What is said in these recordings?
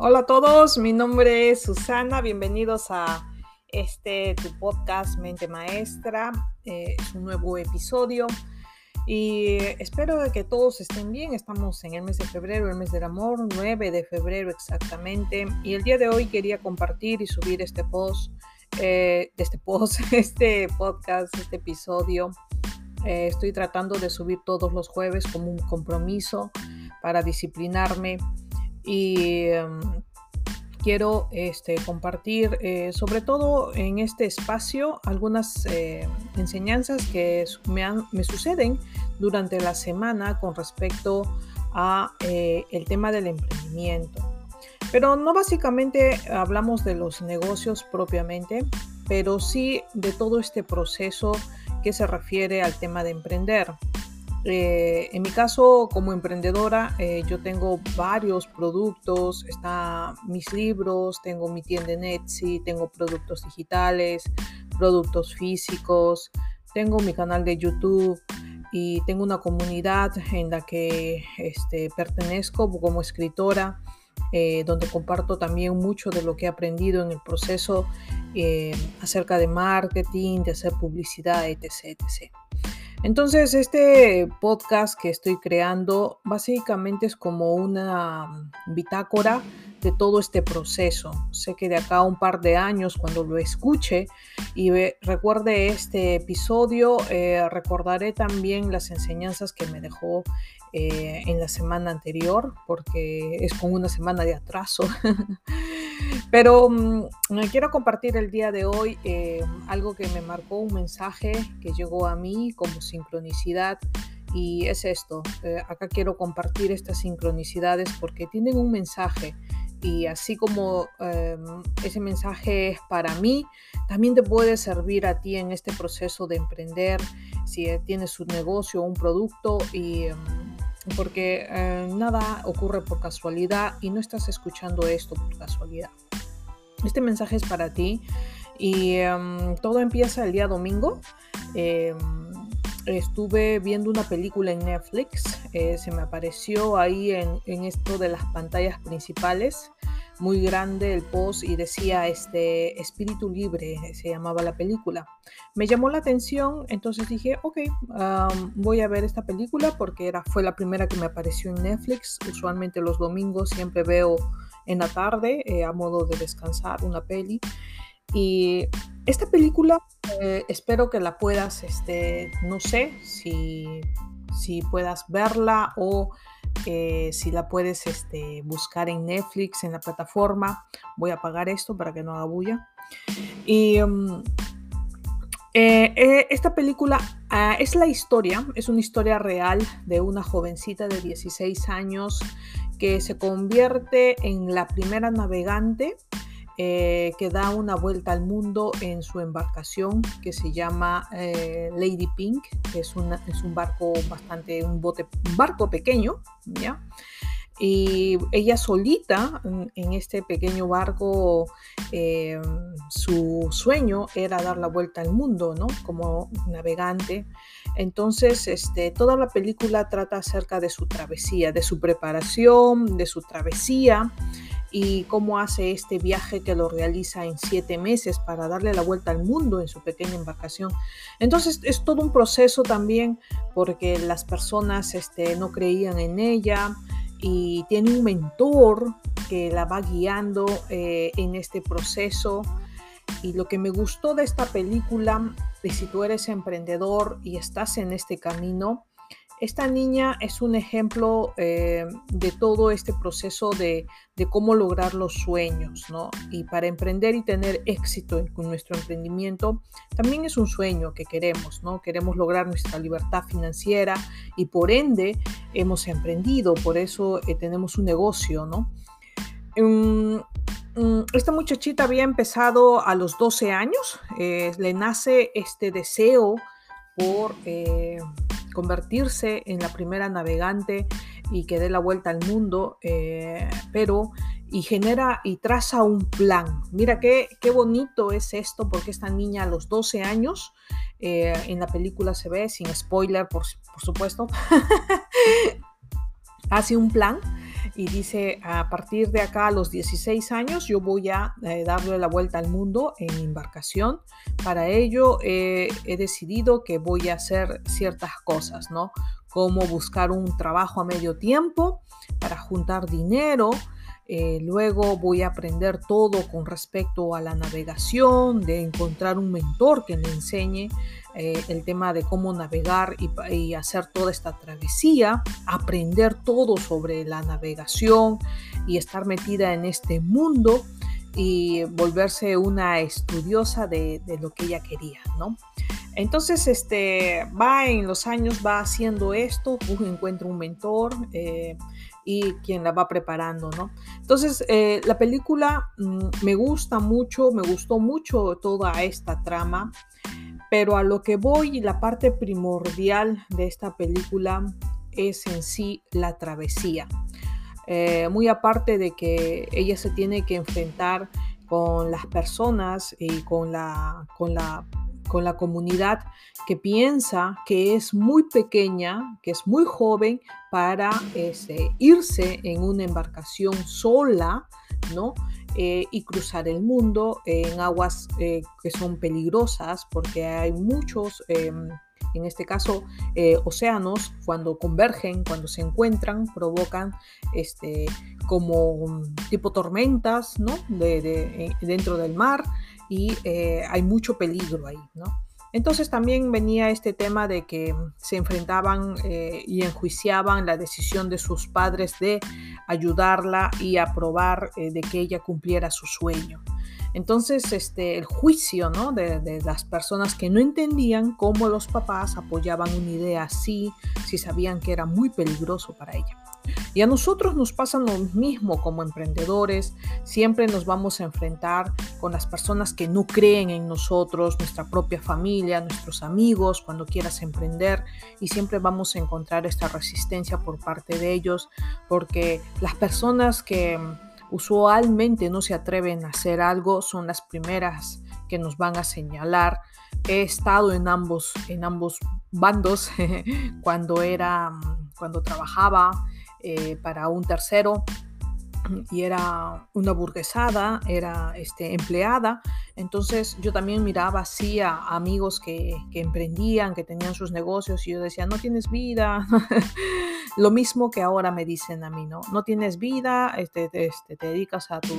Hola a todos, mi nombre es Susana, bienvenidos a este tu podcast Mente Maestra, eh, es un nuevo episodio y espero que todos estén bien, estamos en el mes de febrero, el mes del amor, 9 de febrero exactamente. Y el día de hoy quería compartir y subir este post, eh, este post, este podcast, este episodio. Eh, estoy tratando de subir todos los jueves como un compromiso para disciplinarme y em, quiero este, compartir eh, sobre todo en este espacio algunas eh, enseñanzas que me, suceden durante la semana con respecto a eh, el tema del emprendimiento. Pero no básicamente hablamos de los negocios propiamente, pero sí de todo este proceso que se refiere al tema de emprender. Eh, en mi caso, como emprendedora, eh, yo tengo varios productos, están mis libros, tengo mi tienda en Etsy, tengo productos digitales, productos físicos, tengo mi canal de YouTube y tengo una comunidad en la que este, pertenezco como escritora, eh, donde comparto también mucho de lo que he aprendido en el proceso acerca de marketing, de hacer publicidad, etc. etc. Entonces, este podcast que estoy creando básicamente es como una bitácora de todo este proceso. Sé que de acá a un par de años, cuando lo escuche y recuerde este episodio, eh, recordaré también las enseñanzas que me dejó eh, en la semana anterior, porque es con una semana de atraso. Pero mm, quiero compartir el día de hoy eh, algo que me marcó un mensaje que llegó a mí como sincronicidad. Y es esto, acá quiero compartir estas sincronicidades porque tienen un mensaje y así como em, ese mensaje es para mí, también te puede servir a ti en este proceso de emprender, si tienes un negocio o un producto y... Em, porque eh, nada ocurre por casualidad y no estás escuchando esto por casualidad. Este mensaje es para ti y em, todo empieza el día domingo estuve viendo una película en Netflix, eh, se me apareció ahí en, esto de las pantallas principales, muy grande el post y decía este Espíritu Libre, se llamaba la película. Me llamó la atención, entonces dije, ok, voy a ver esta película porque era, fue la primera que me apareció en Netflix. Usualmente los domingos siempre veo en la tarde, eh, a modo de descansar, una peli. Y esta película eh, espero que la puedas, este, no sé si, si puedas verla o eh, si la puedes este, buscar en Netflix, en la plataforma. Voy a apagar esto para que no haga bulla. Y mm, eh, esta película ah, es la historia, es una historia real de una jovencita de 16 años que se convierte en la primera navegante eh, que da una vuelta al mundo en su embarcación que se llama eh, Lady Pink, es, es, un barco bastante, un bote, barco pequeño, ¿ya? Y ella solita en este pequeño barco, eh, su sueño era dar la vuelta al mundo, ¿no? Como navegante. Entonces, este, toda la película trata acerca de su travesía, de su preparación, de su travesía y cómo hace este viaje que lo realiza en siete meses para darle la vuelta al mundo en su pequeña embarcación. Entonces es todo un proceso también porque las personas este, no creían en ella y tiene un mentor que la va guiando eh, en este proceso. Y lo que me gustó de esta película, y si tú eres emprendedor y estás en este camino, esta niña es un ejemplo eh, de todo este proceso de, cómo lograr los sueños, ¿no? Y para emprender y tener éxito en, nuestro emprendimiento, también es un sueño que queremos, ¿no? Queremos lograr nuestra libertad financiera y por ende hemos emprendido, por eso eh, tenemos un negocio, ¿no? Mm, mm, esta muchachita había empezado a los 12 años, eh, le nace este deseo por convertirse en la primera navegante y que dé la vuelta al mundo, eh, pero y genera y traza un plan. Mira qué, qué bonito es esto, porque esta niña a los 12 años, eh, en la película se ve, sin spoiler, por, por supuesto, hace un plan y dice, a partir de acá a los 16 años yo voy a eh, darle la vuelta al mundo en embarcación. Para ello he decidido que voy a hacer ciertas cosas, ¿no? Como buscar un trabajo a medio tiempo para juntar dinero, eh, luego voy a aprender todo con respecto a la navegación, de encontrar un mentor que me enseñe eh, el tema de cómo navegar y, hacer toda esta travesía, aprender todo sobre la navegación y estar metida en este mundo y volverse una estudiosa de, lo que ella quería, ¿no? Entonces, este, va en los años, va haciendo esto, encuentra un mentor, eh, y quien la va preparando, ¿no? Entonces, eh, la película mm, me gusta mucho, me gustó mucho toda esta trama, pero a lo que voy, la parte primordial de esta película es en sí la travesía. Eh, muy aparte de que ella se tiene que enfrentar con las personas y con la, con la con la comunidad que piensa que es muy pequeña, que es muy joven para este, irse en una embarcación sola, ¿no? Eh, y cruzar el mundo en aguas eh, que son peligrosas porque hay muchos, em, en este caso, eh, océanos, cuando convergen, cuando se encuentran, provocan este, como tipo tormentas, ¿no? de, dentro del mar y eh, hay mucho peligro ahí, ¿no? Entonces también venía este tema de que se enfrentaban eh, y enjuiciaban la decisión de sus padres de ayudarla y aprobar eh, de que ella cumpliera su sueño. Entonces, este, el juicio ¿no? de, de, las personas que no entendían cómo los papás apoyaban una idea así, si sabían que era muy peligroso para ella. Y a nosotros nos pasa lo mismo como emprendedores, siempre nos vamos a enfrentar con las personas que no creen en nosotros, nuestra propia familia, nuestros amigos, cuando quieras emprender, y siempre vamos a encontrar esta resistencia por parte de ellos, porque las personas que usualmente no se atreven a hacer algo son las primeras que nos van a señalar. He estado en ambos, en ambos bandos cuando era, cuando trabajaba eh, para un tercero y era una burguesada, era este, empleada. Entonces yo también miraba así a amigos que, que emprendían, que tenían sus negocios y yo decía, no tienes vida. Lo mismo que ahora me dicen a mí, ¿no? No tienes vida, este, este, te dedicas a, tu,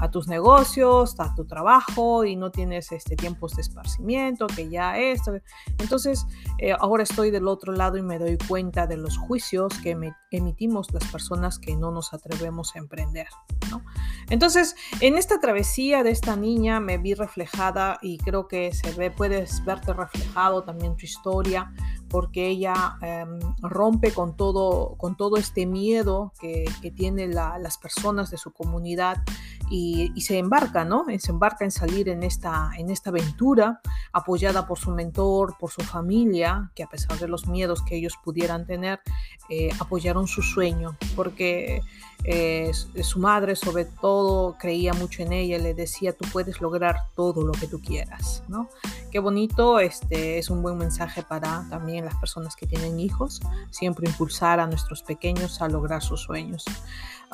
a tus negocios, a tu trabajo y no tienes este, tiempos de esparcimiento, que ya esto. Entonces eh, ahora estoy del otro lado y me doy cuenta de los juicios que emitimos las personas que no nos atrevemos a emprender, ¿no? Entonces, en esta travesía de esta niña me vi reflejada y creo que se ve, puedes verte reflejado también tu historia, porque ella em, rompe con todo, con todo este miedo que, que tienen las personas de su comunidad y, se embarca, ¿no? Se embarca en salir en esta, en esta aventura, apoyada por su mentor, por su familia, que a pesar de los miedos que ellos pudieran tener, eh, apoyaron su sueño, porque eh, su madre sobre todo creía mucho en ella, le decía, tú puedes lograr todo lo que tú quieras, ¿no? Qué bonito, este es un buen mensaje para también las personas que tienen hijos, siempre impulsar a nuestros pequeños a lograr sus sueños.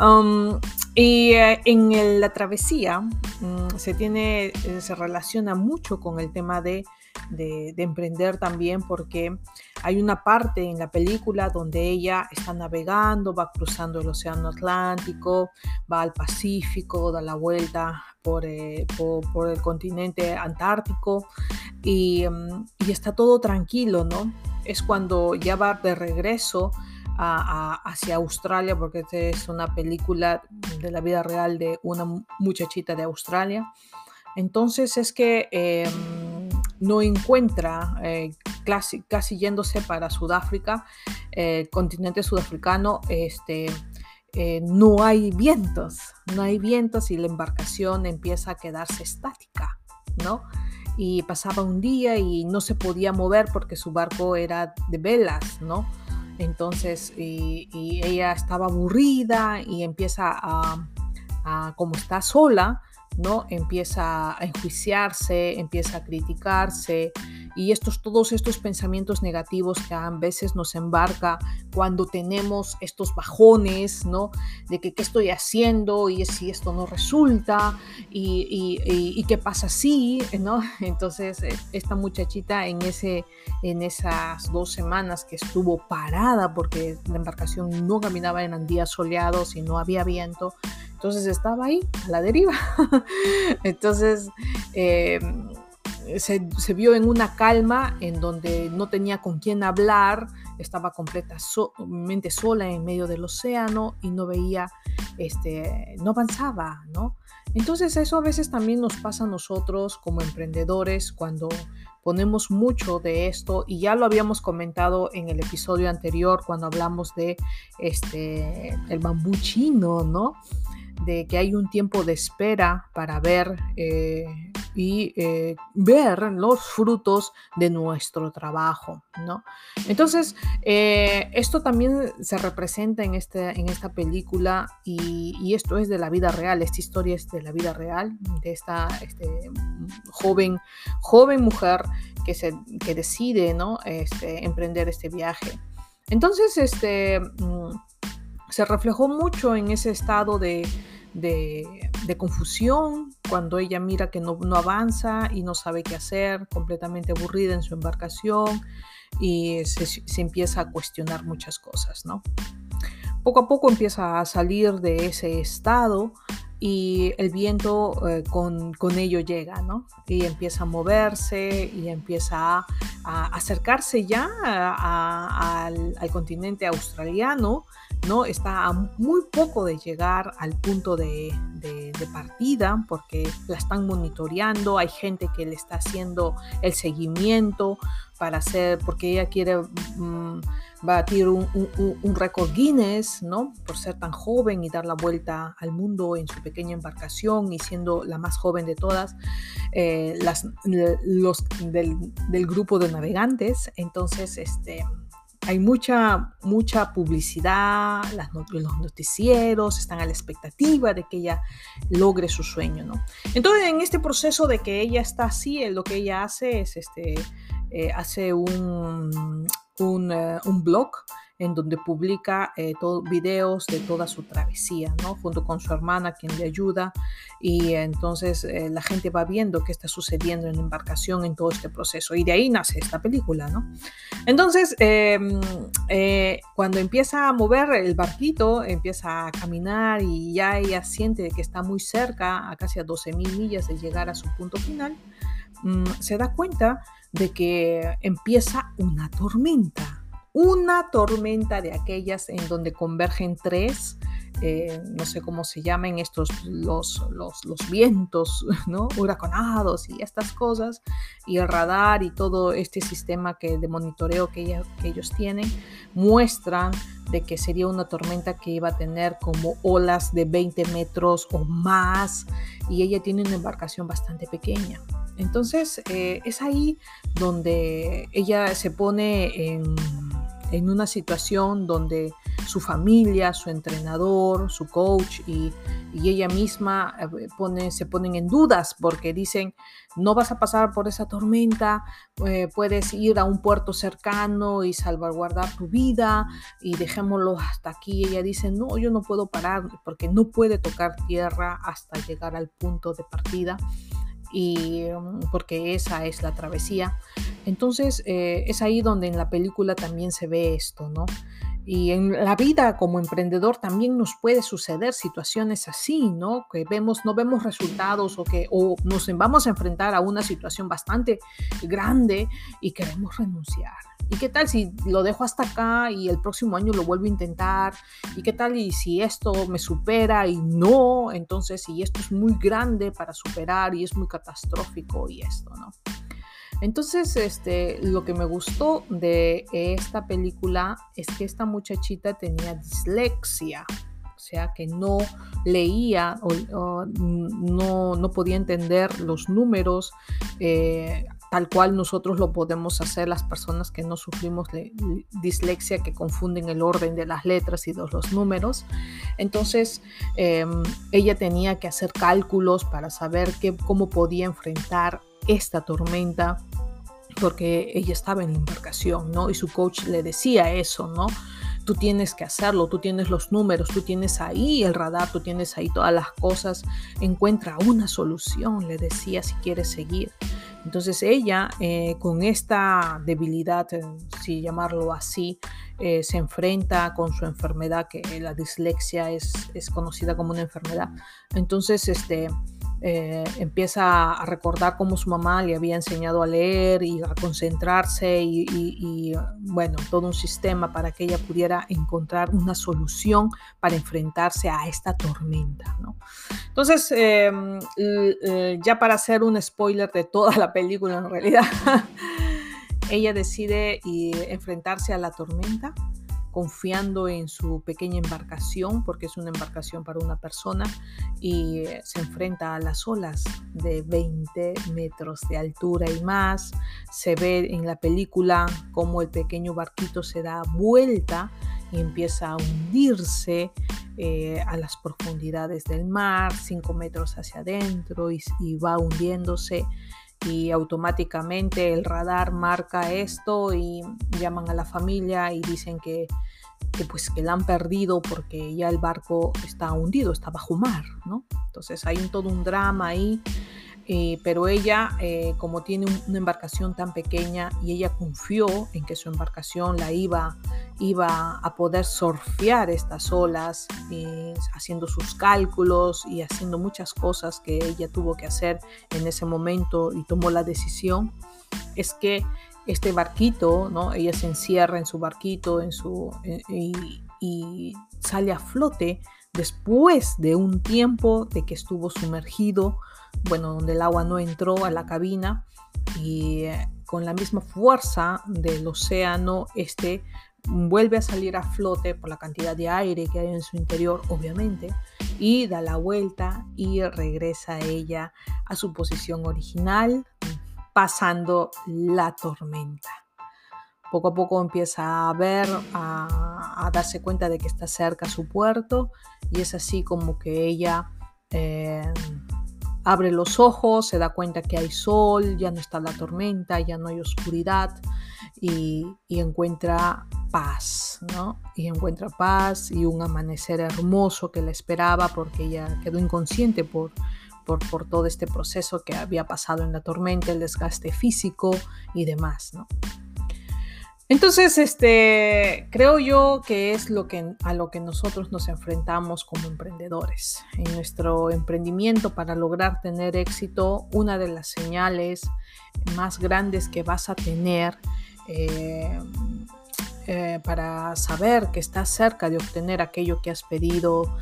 Um, y eh, en la travesía mm, se tiene, eh, se relaciona mucho con el tema de, de, emprender también porque hay una parte en la película donde ella está navegando, va cruzando el Océano Atlántico, va al Pacífico, da la vuelta por, eh, el continente antártico mm, y está todo tranquilo, ¿no? Es cuando ya va de regreso hacia Australia, porque esta es una película de la vida real de una muchachita de Australia. Entonces es que em, no encuentra, eh, casi, yéndose para Sudáfrica, eh, continente sudafricano, este, eh, no hay vientos, no hay vientos y la embarcación empieza a quedarse estática, ¿no? Y pasaba un día y no se podía mover porque su barco era de velas, ¿no? Entonces, y, ella estaba aburrida y empieza a, como está sola, ¿no? Empieza a enjuiciarse, empieza a criticarse y estos, todos estos pensamientos negativos que a veces nos embarca cuando tenemos estos bajones, ¿no? De que qué estoy haciendo y si esto no resulta y, y, qué pasa así, ¿no? Entonces eh, esta muchachita en, ese, en esas dos semanas que estuvo parada porque la embarcación no caminaba en días soleados y no había viento, entonces estaba ahí, a la deriva. Entonces eh, se, vio en una calma en donde no tenía con quién hablar, estaba completamente sola en medio del océano y no veía, este, no avanzaba, ¿no? Entonces eso a veces también nos pasa a nosotros como emprendedores cuando ponemos mucho de esto y ya lo habíamos comentado en el episodio anterior cuando hablamos de este el bambú chino, ¿no? De que hay un tiempo de espera para ver eh, y eh, ver los frutos de nuestro trabajo, ¿no? Entonces, eh, esto también se representa en, este, en esta película y, esto es de la vida real, esta historia es de la vida real, de esta este, joven, joven mujer que, se, que decide, ¿no? Este, emprender este viaje. Entonces, este, mm, se reflejó mucho en ese estado de de, confusión, cuando ella mira que no, avanza y no sabe qué hacer, completamente aburrida en su embarcación y se, empieza a cuestionar muchas cosas, ¿no? Poco a poco empieza a salir de ese estado y el viento eh, con, ello llega, ¿no? Y empieza a moverse y empieza a, acercarse ya al, continente australiano ¿no? Está a muy poco de llegar al punto de, partida porque la están monitoreando, hay gente que le está haciendo el seguimiento para hacer, porque ella quiere mm, batir un, récord Guinness, ¿no? Por ser tan joven y dar la vuelta al mundo en su pequeña embarcación y siendo la más joven de todas, eh, los del, del grupo de navegantes. Entonces, este hay mucha, mucha publicidad, los noticieros están a la expectativa de que ella logre su sueño, ¿no? Entonces, en este proceso de que ella está así, lo que ella hace es, este, eh, hace un, un, eh, un blog en donde publica eh, videos de toda su travesía, ¿no? Junto con su hermana, quien le ayuda, y entonces eh, la gente va viendo qué está sucediendo en la embarcación en todo este proceso, y de ahí nace esta película, ¿no? Entonces, em, eh, cuando empieza a mover el barquito, empieza a caminar y ya ella siente que está muy cerca, a casi a 12 mil millas de llegar a su punto final, mm, se da cuenta de que empieza una tormenta una tormenta de aquellas en donde convergen tres, eh, no sé cómo se llaman estos, los, los, vientos, ¿no? Huracanados y estas cosas, y el radar y todo este sistema que, de monitoreo que, que ellos tienen, muestran de que sería una tormenta que iba a tener como olas de 20 metros o más, y ella tiene una embarcación bastante pequeña. Entonces eh, es ahí donde ella se pone en en una situación donde su familia, su entrenador, su coach y, ella misma eh, se ponen en dudas porque dicen, no vas a pasar por esa tormenta, eh, puedes ir a un puerto cercano y salvaguardar tu vida y dejémoslo hasta aquí. Ella dice, no, yo no puedo parar porque no puede tocar tierra hasta llegar al punto de partida y mm, porque esa es la travesía. Entonces eh, es ahí donde en la película también se ve esto, ¿no? Y en la vida como emprendedor también nos puede suceder situaciones así, ¿no? Que vemos, no vemos resultados o que o nos vamos a enfrentar a una situación bastante grande y queremos renunciar. ¿Y qué tal si lo dejo hasta acá y el próximo año lo vuelvo a intentar? ¿Y qué tal y si esto me supera y no? Entonces, si esto es muy grande para superar y es muy catastrófico y esto, ¿no? Entonces, este, lo que me gustó de esta película es que esta muchachita tenía dislexia, o sea, que no leía o, no, no, podía entender los números. Eh, tal cual nosotros lo podemos hacer las personas que no sufrimos dislexia, que confunden el orden de las letras y de los números. Entonces, em, ella tenía que hacer cálculos para saber cómo podía enfrentar esta tormenta porque ella estaba en la embarcación, ¿no? Y su coach le decía eso, ¿no? Tú tienes que hacerlo, tú tienes los números, tú tienes ahí el radar, tú tienes ahí todas las cosas. Encuentra una solución, le decía, si quieres seguir. Entonces ella, eh, con esta debilidad, eh, si llamarlo así, eh, se enfrenta con su enfermedad, que la dislexia es, es conocida como una enfermedad. Entonces, este, eh, empieza a recordar cómo su mamá le había enseñado a leer y a concentrarse y, bueno, todo un sistema para que ella pudiera encontrar una solución para enfrentarse a esta tormenta. Entonces, em, eh, ya para hacer un spoiler de toda la película en realidad, ella decide enfrentarse a la tormenta confiando en su pequeña embarcación, porque es una embarcación para una persona, y eh, se enfrenta a las olas de 20 metros de altura y más. Se ve en la película cómo el pequeño barquito se da vuelta y empieza a hundirse eh, a las profundidades del mar, 5 metros hacia adentro, y, y va hundiéndose y automáticamente el radar marca esto y llaman a la familia y dicen que, pues que la han perdido porque ya el barco está hundido, está bajo mar, ¿no? Entonces hay todo un drama ahí eh, pero ella, eh, como tiene una embarcación tan pequeña y ella confió en que su embarcación la iba, iba a poder surfear estas olas, eh, haciendo sus cálculos y haciendo muchas cosas que ella tuvo que hacer en ese momento y tomó la decisión, es que este barquito, ¿no? ella se encierra en su barquito en su, y sale a flote después de un tiempo de que estuvo sumergido bueno, donde el agua no entró a la cabina y eh, con la misma fuerza del océano, este vuelve a salir a flote por la cantidad de aire que hay en su interior, obviamente, y da la vuelta y regresa ella a su posición original, pasando la tormenta. Poco a poco empieza a ver, a, darse cuenta de que está cerca su puerto y es así como que ella eh, abre los ojos, se da cuenta que hay sol, ya no está la tormenta, ya no hay oscuridad y, encuentra paz, ¿no? Y encuentra paz y un amanecer hermoso que la esperaba porque ella quedó inconsciente por, por, por, todo este proceso que había pasado en la tormenta, el desgaste físico y demás, ¿no? Entonces, este, creo yo que es lo que, a lo que nosotros nos enfrentamos como emprendedores. En nuestro emprendimiento, para lograr tener éxito, una de las señales más grandes que vas a tener eh, eh, para saber que estás cerca de obtener aquello que has pedido,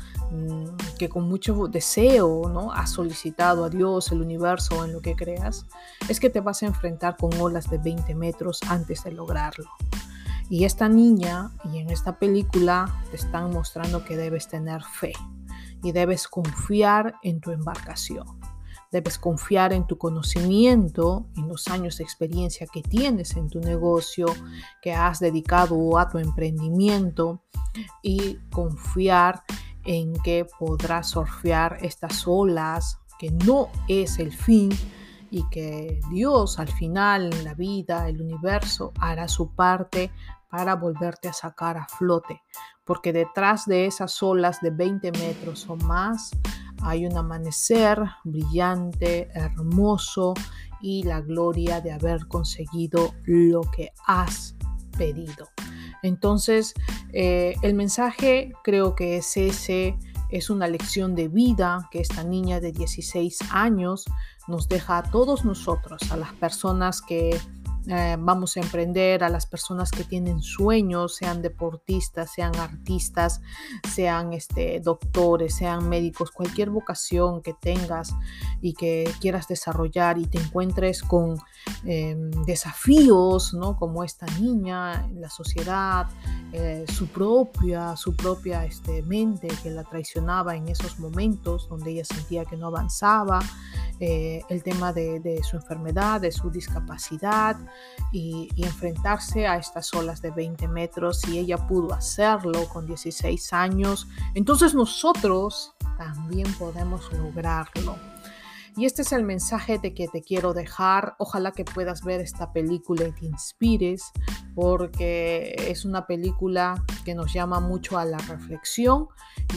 que con mucho deseo ¿no? has solicitado a Dios, el universo en lo que creas, es que te vas a enfrentar con olas de 20 metros antes de lograrlo. Y esta niña y en esta película te están mostrando que debes tener fe y debes confiar en tu embarcación. Debes confiar en tu conocimiento, en los años de experiencia que tienes en tu negocio, que has dedicado a tu emprendimiento y confiar en que podrás surfear estas olas, que no es el fin y que Dios al final, la vida, el universo, hará su parte para volverte a sacar a flote, porque detrás de esas olas de 20 metros o más hay un amanecer brillante, hermoso y la gloria de haber conseguido lo que has pedido. Entonces, eh, el mensaje creo que es ese, es una lección de vida que esta niña de 16 años nos deja a todos nosotros, a las personas que eh, vamos a emprender a las personas que tienen sueños, sean deportistas, sean artistas, sean este, doctores, sean médicos, cualquier vocación que tengas y que quieras desarrollar y te encuentres con em, desafíos, ¿no? Como esta niña, la sociedad, eh, su propia, su propia este, mente que la traicionaba en esos momentos donde ella sentía que no avanzaba eh, el tema de, su enfermedad, de su discapacidad y, y, enfrentarse a estas olas de 20 metros. Si ella pudo hacerlo con 16 años, entonces nosotros también podemos lograrlo. Y este es el mensaje de que te quiero dejar. Ojalá que puedas ver esta película y te inspires, porque es una película que nos llama mucho a la reflexión.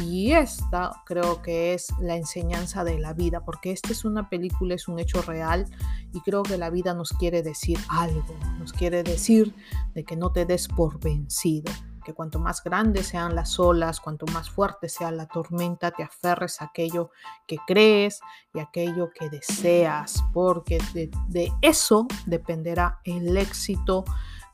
Y esta creo que es la enseñanza de la vida, porque esta es una película, es un hecho real. Y creo que la vida nos quiere decir algo, nos quiere decir de que no te des por vencido que cuanto más grandes sean las olas, cuanto más fuerte sea la tormenta, te aferres a aquello que crees y aquello que deseas, porque de, de eso dependerá el éxito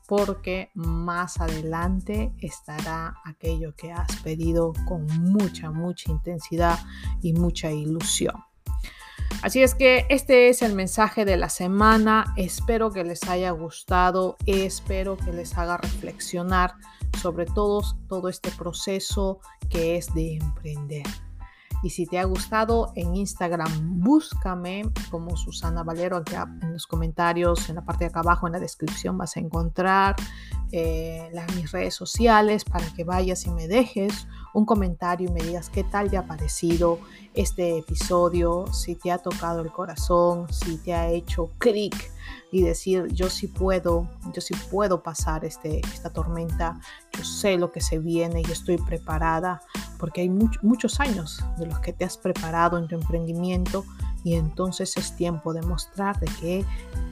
porque más adelante estará aquello que has pedido con mucha, mucha intensidad y mucha ilusión. Así es que este es el mensaje de la semana. Espero que les haya gustado, espero que les haga reflexionar sobre todo, todo este proceso que es de emprender. Y si te ha gustado, en Instagram búscame como Susana Valero. Aquí en los comentarios, en la parte de acá abajo, en la descripción, vas a encontrar eh, las, mis redes sociales para que vayas y me dejes un comentario y me digas qué tal te ha parecido este episodio, si te ha tocado el corazón, si te ha hecho clic y decir yo sí puedo, yo sí puedo pasar este, esta tormenta, yo sé lo que se viene y estoy preparada porque hay muchos años de los que te has preparado en tu emprendimiento y entonces es tiempo de mostrar de qué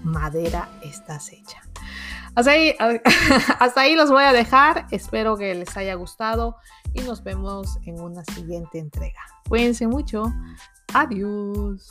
madera estás hecha. Hasta ahí, hasta ahí los voy a dejar. Espero que les haya gustado y nos vemos en una siguiente entrega. Cuídense mucho. Adiós.